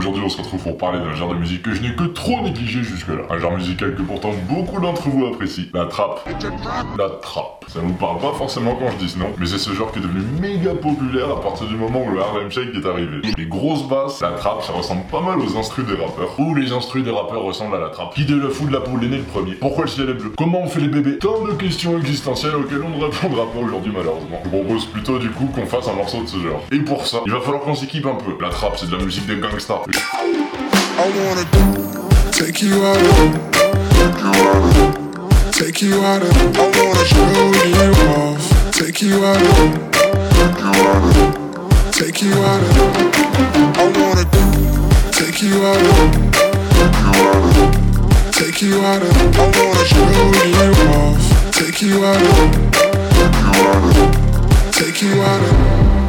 Aujourd'hui, on se retrouve pour parler d'un genre de musique que je n'ai que trop négligé jusque-là. Un genre musical que pourtant beaucoup d'entre vous apprécient. La trappe. La trappe. Ça vous parle pas forcément quand je dis ce nom, mais c'est ce genre qui est devenu méga populaire à partir du moment où le Harlem Shake est arrivé. Les grosses basses, la trappe, ça ressemble pas mal aux instrus des rappeurs. Ou les instrus des rappeurs ressemblent à la trappe. Qui dès le fou de la poule est né le premier Pourquoi le ciel est bleu? Comment on fait les bébés? Tant de questions existentielles auxquelles on ne répondra pas aujourd'hui malheureusement. Je propose plutôt du coup qu'on fasse un morceau de ce genre. Et pour ça, il va falloir qu'on s'équipe un peu. La trappe, c'est de la musique des gangsters. I wanna take you out of, take you out of, take you out of. I wanna show you off. Take you out of, take you out of, take you out of. I wanna take you out of, take you out of, take you out of. I wanna show you off. Take you out of, take you out of. Take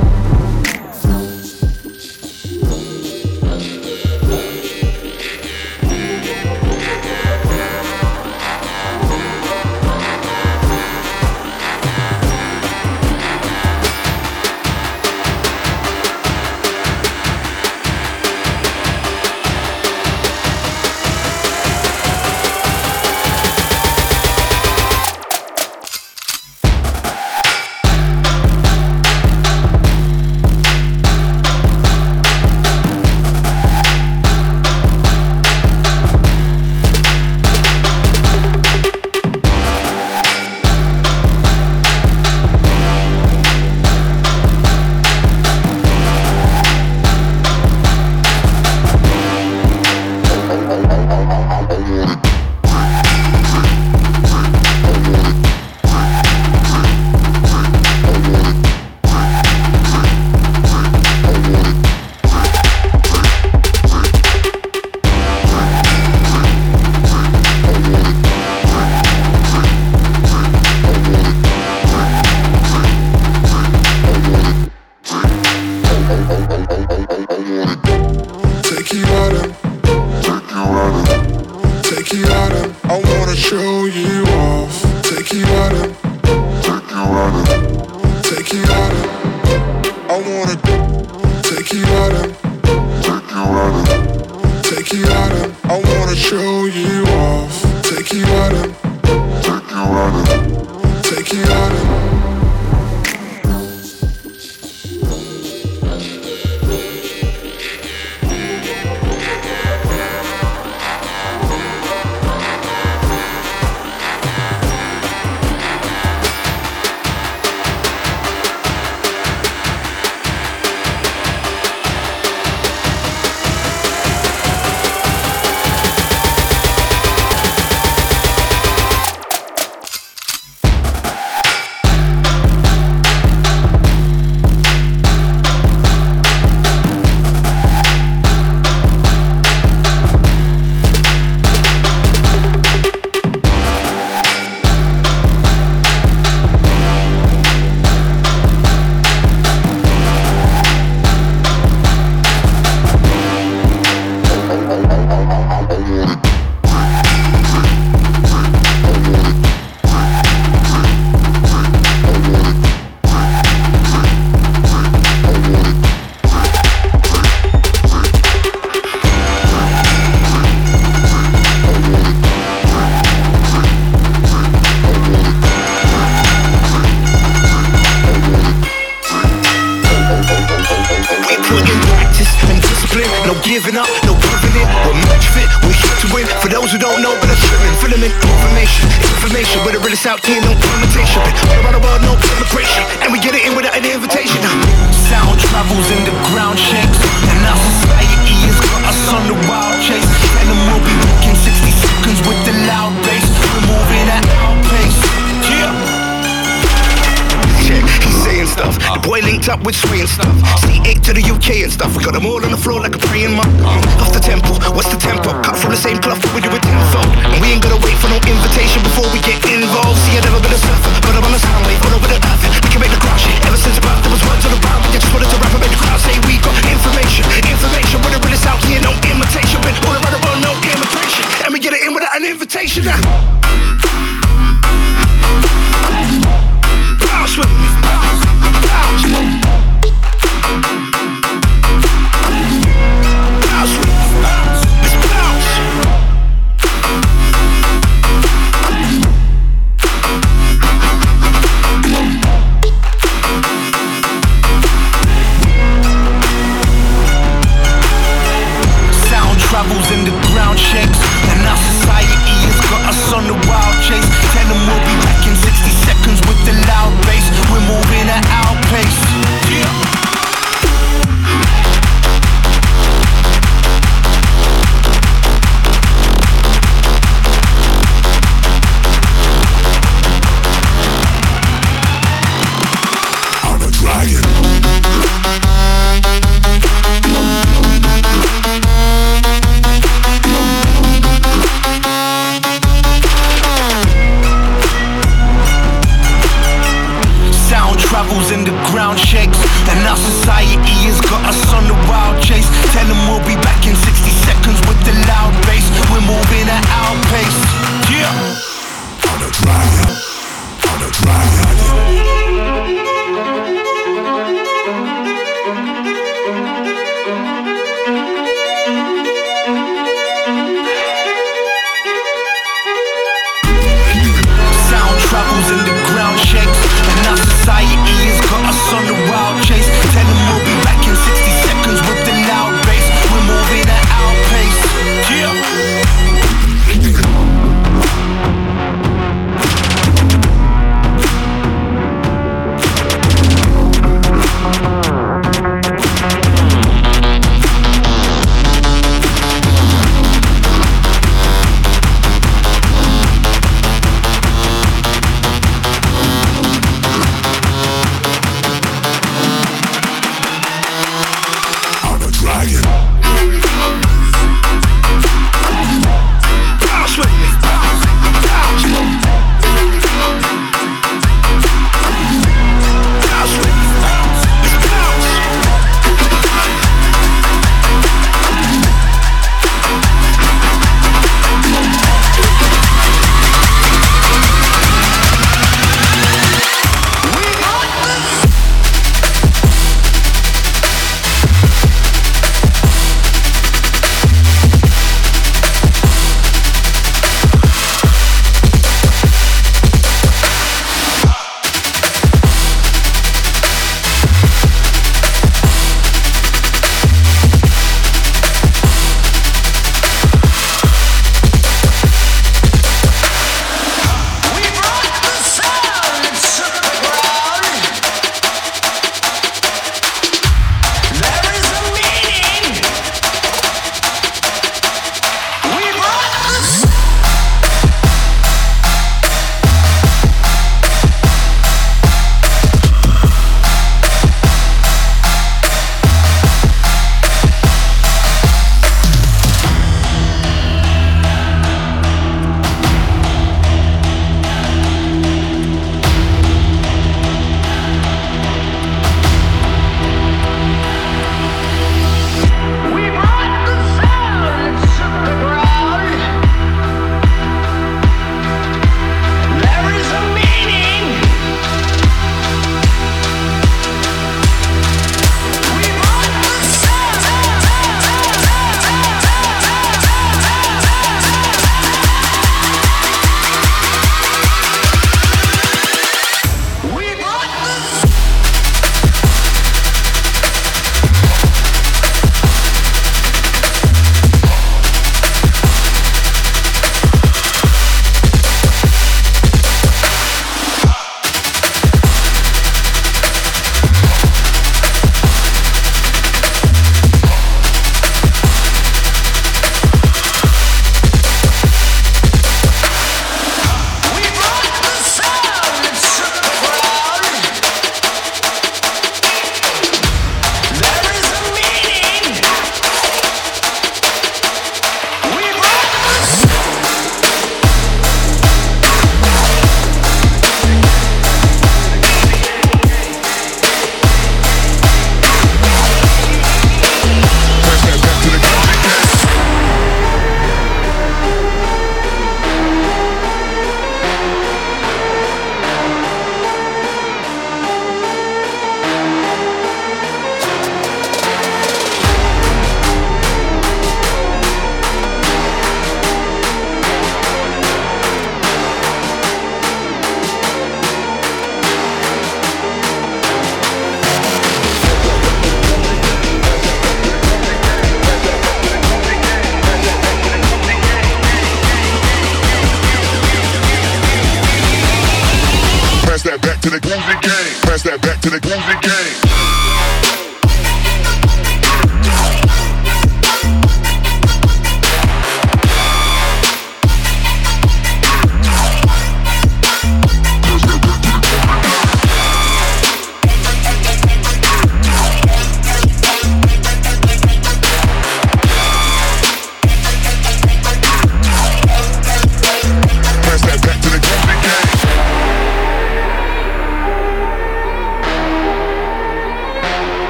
wanna take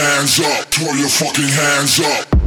hands up. Throw your fucking hands up.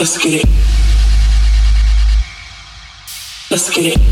Let's get it. Let's get it.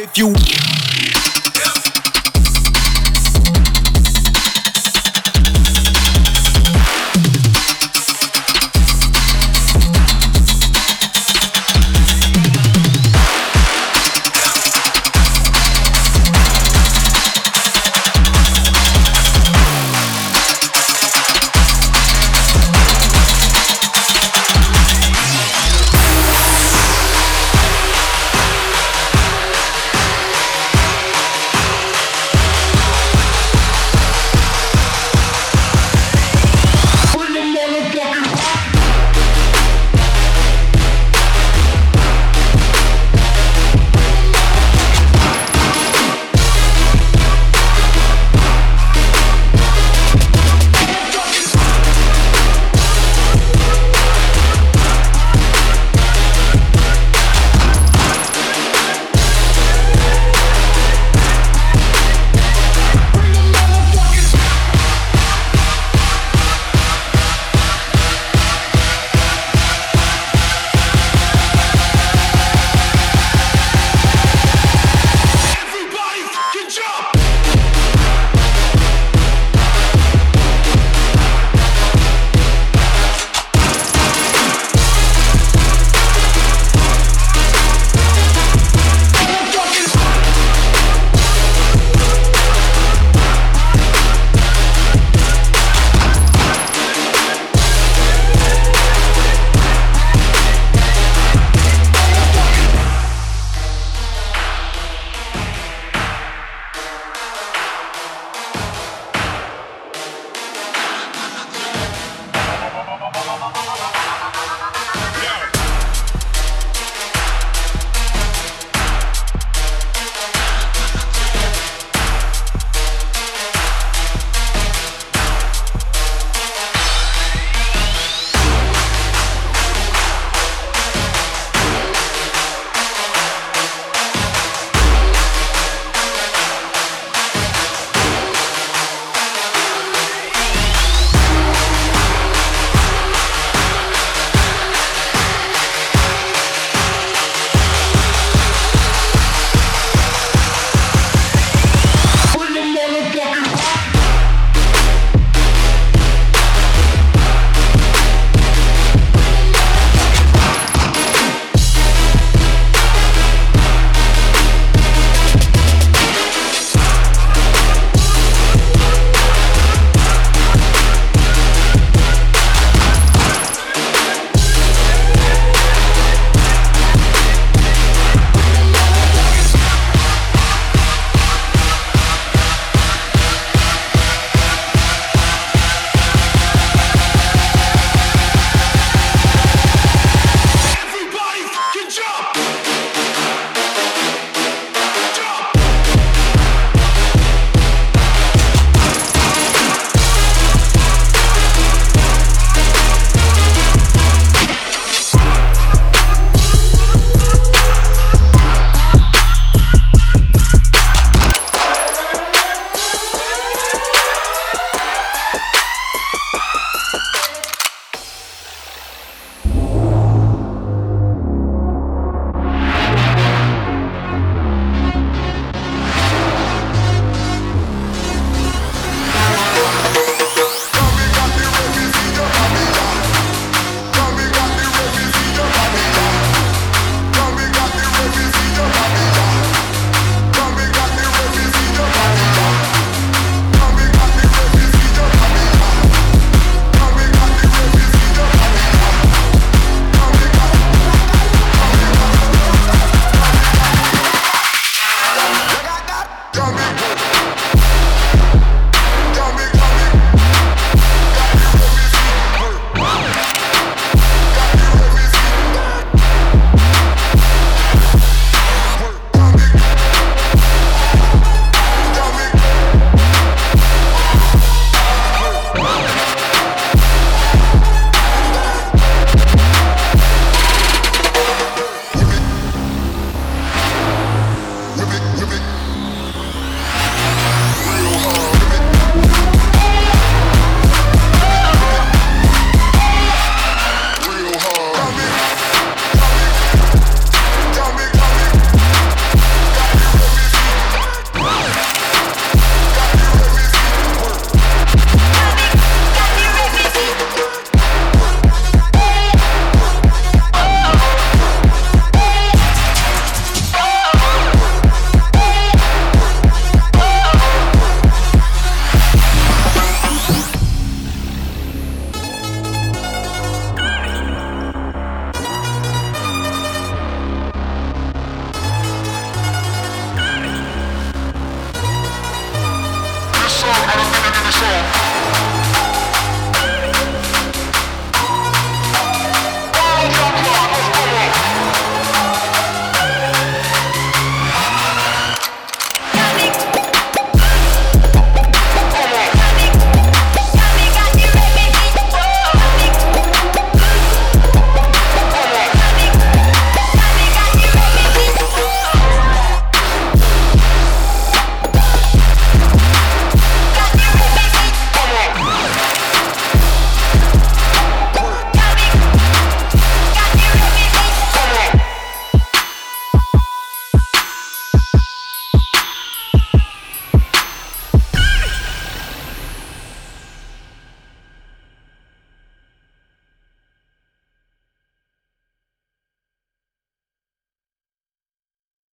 If you.